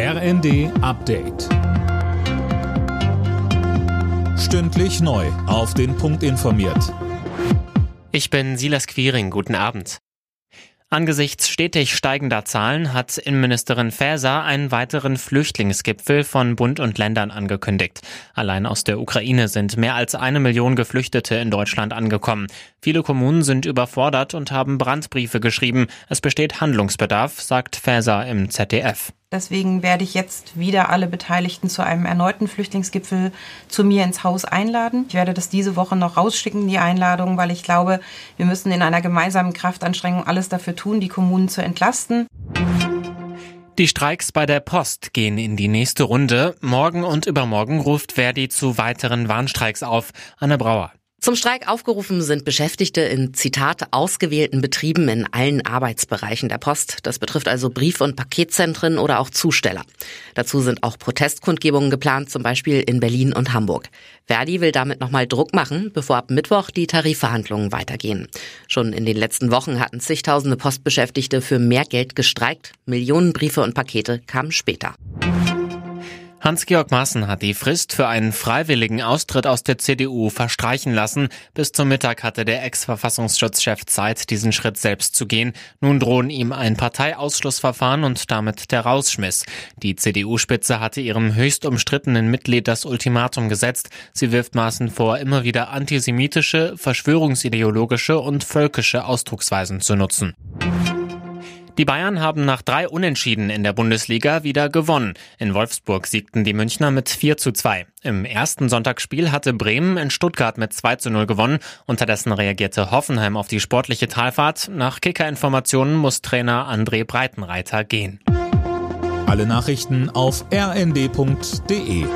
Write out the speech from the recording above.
RND Update. Stündlich neu. Auf den Punkt informiert. Ich bin Silas Quiring. Guten Abend. Angesichts stetig steigender Zahlen hat Innenministerin Faeser einen weiteren Flüchtlingsgipfel von Bund und Ländern angekündigt. Allein aus der Ukraine sind mehr als eine Million Geflüchtete in Deutschland angekommen. Viele Kommunen sind überfordert und haben Brandbriefe geschrieben. Es besteht Handlungsbedarf, sagt Faeser im ZDF. Deswegen werde ich jetzt wieder alle Beteiligten zu einem erneuten Flüchtlingsgipfel zu mir ins Haus einladen. Ich werde das diese Woche noch rausschicken, die Einladung, weil ich glaube, wir müssen in einer gemeinsamen Kraftanstrengung alles dafür tun, die Kommunen zu entlasten. Die Streiks bei der Post gehen in die nächste Runde. Morgen und übermorgen ruft Verdi zu weiteren Warnstreiks auf. Anne Brauer. Zum Streik aufgerufen sind Beschäftigte in Zitat ausgewählten Betrieben in allen Arbeitsbereichen der Post. Das betrifft also Brief- und Paketzentren oder auch Zusteller. Dazu sind auch Protestkundgebungen geplant, zum Beispiel in Berlin und Hamburg. Verdi will damit nochmal Druck machen, bevor ab Mittwoch die Tarifverhandlungen weitergehen. Schon in den letzten Wochen hatten zigtausende Postbeschäftigte für mehr Geld gestreikt. Millionen Briefe und Pakete kamen später. Hans-Georg Maaßen hat die Frist für einen freiwilligen Austritt aus der CDU verstreichen lassen. Bis zum Mittag hatte der Ex-Verfassungsschutzchef Zeit, diesen Schritt selbst zu gehen. Nun drohen ihm ein Parteiausschlussverfahren und damit der Rausschmiss. Die CDU-Spitze hatte ihrem höchst umstrittenen Mitglied das Ultimatum gesetzt. Sie wirft Maaßen vor, immer wieder antisemitische, verschwörungsideologische und völkische Ausdrucksweisen zu nutzen. Die Bayern haben nach drei Unentschieden in der Bundesliga wieder gewonnen. In Wolfsburg siegten die Münchner mit 4 zu 2. Im ersten Sonntagsspiel hatte Bremen in Stuttgart mit 2 zu 0 gewonnen. Unterdessen reagierte Hoffenheim auf die sportliche Talfahrt. Nach Kicker-Informationen muss Trainer André Breitenreiter gehen. Alle Nachrichten auf rnd.de